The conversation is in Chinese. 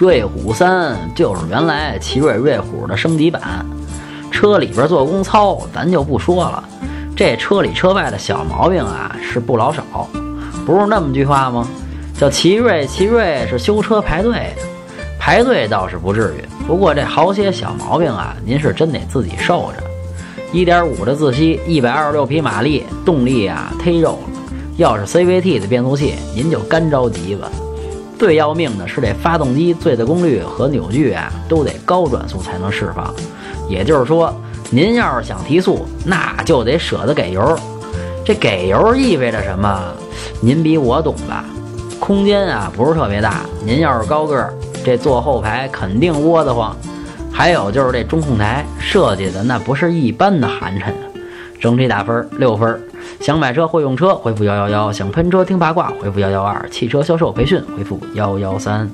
瑞虎三就是原来奇瑞瑞虎的升级版，车里边做工糙，咱就不说了。这车里车外的小毛病啊是不老少，不是那么句话吗？叫奇瑞，奇瑞是修车排队的，排队倒是不至于，不过这好些小毛病啊，您是真得自己受着。一点五的自吸，一百二十六匹马力，动力啊忒肉了。要是 CVT 的变速器，您就干着急吧。最要命的是这发动机最大功率和扭矩啊，都得高转速才能释放。也就是说，您要是想提速，那就得舍得给油。这给油意味着什么？您比我懂吧？空间啊不是特别大，您要是高个儿，这坐后排肯定窝得慌。还有就是这中控台设计的那不是一般的寒碜！整体打分六分。想买车会用车，回复幺幺幺；想喷车听八卦，回复幺幺二；汽车销售培训，回复幺幺三。